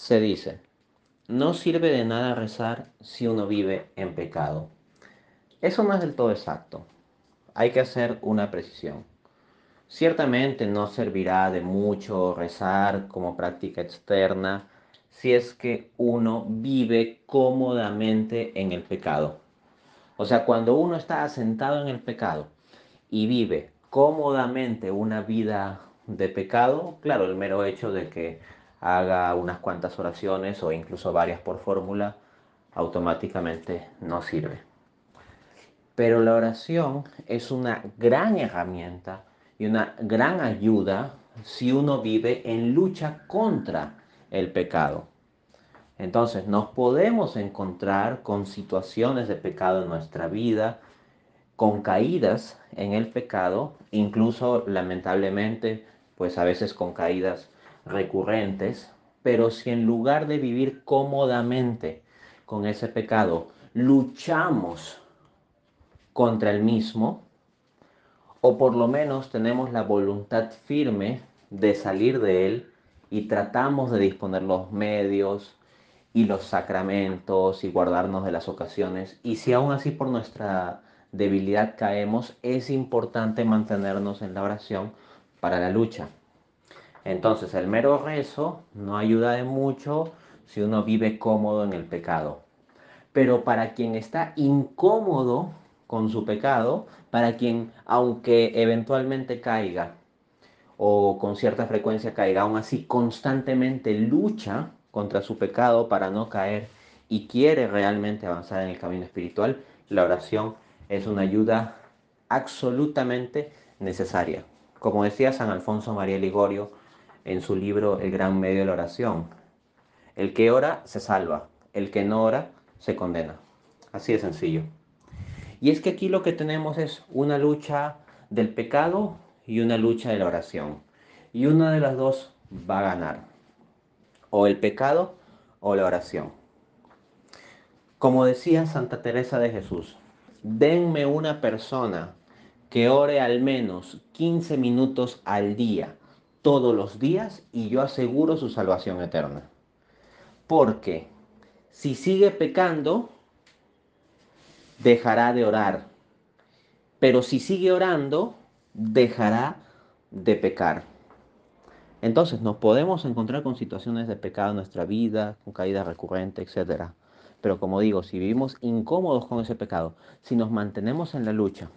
Se dice, no sirve de nada rezar si uno vive en pecado. Eso no es del todo exacto. Hay que hacer una precisión. Ciertamente no servirá de mucho rezar como práctica externa si es que uno vive cómodamente en el pecado. O sea, cuando uno está asentado en el pecado y vive cómodamente una vida de pecado, claro, el mero hecho de que haga unas cuantas oraciones o incluso varias por fórmula, automáticamente no sirve. Pero la oración es una gran herramienta y una gran ayuda si uno vive en lucha contra el pecado. Entonces nos podemos encontrar con situaciones de pecado en nuestra vida, con caídas en el pecado, incluso lamentablemente, pues a veces con caídas recurrentes, pero si en lugar de vivir cómodamente con ese pecado, luchamos contra el mismo, o por lo menos tenemos la voluntad firme de salir de él y tratamos de disponer los medios y los sacramentos y guardarnos de las ocasiones, y si aún así por nuestra debilidad caemos, es importante mantenernos en la oración para la lucha. Entonces el mero rezo no ayuda de mucho si uno vive cómodo en el pecado. Pero para quien está incómodo con su pecado, para quien aunque eventualmente caiga o con cierta frecuencia caiga, aún así constantemente lucha contra su pecado para no caer y quiere realmente avanzar en el camino espiritual, la oración es una ayuda absolutamente necesaria. Como decía San Alfonso María Ligorio, en su libro El gran medio de la oración. El que ora se salva, el que no ora se condena. Así de sencillo. Y es que aquí lo que tenemos es una lucha del pecado y una lucha de la oración. Y una de las dos va a ganar. O el pecado o la oración. Como decía Santa Teresa de Jesús, denme una persona que ore al menos 15 minutos al día todos los días y yo aseguro su salvación eterna. Porque si sigue pecando, dejará de orar. Pero si sigue orando, dejará de pecar. Entonces nos podemos encontrar con situaciones de pecado en nuestra vida, con caída recurrente, etc. Pero como digo, si vivimos incómodos con ese pecado, si nos mantenemos en la lucha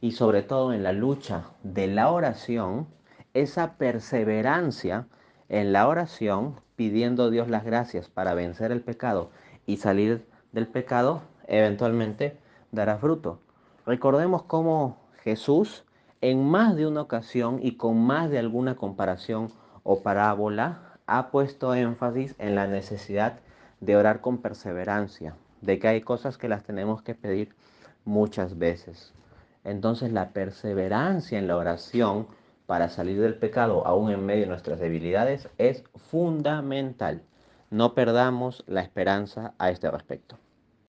y sobre todo en la lucha de la oración, esa perseverancia en la oración, pidiendo Dios las gracias para vencer el pecado y salir del pecado, eventualmente dará fruto. Recordemos cómo Jesús en más de una ocasión y con más de alguna comparación o parábola ha puesto énfasis en la necesidad de orar con perseverancia, de que hay cosas que las tenemos que pedir muchas veces. Entonces la perseverancia en la oración para salir del pecado, aún en medio de nuestras debilidades, es fundamental. No perdamos la esperanza a este respecto.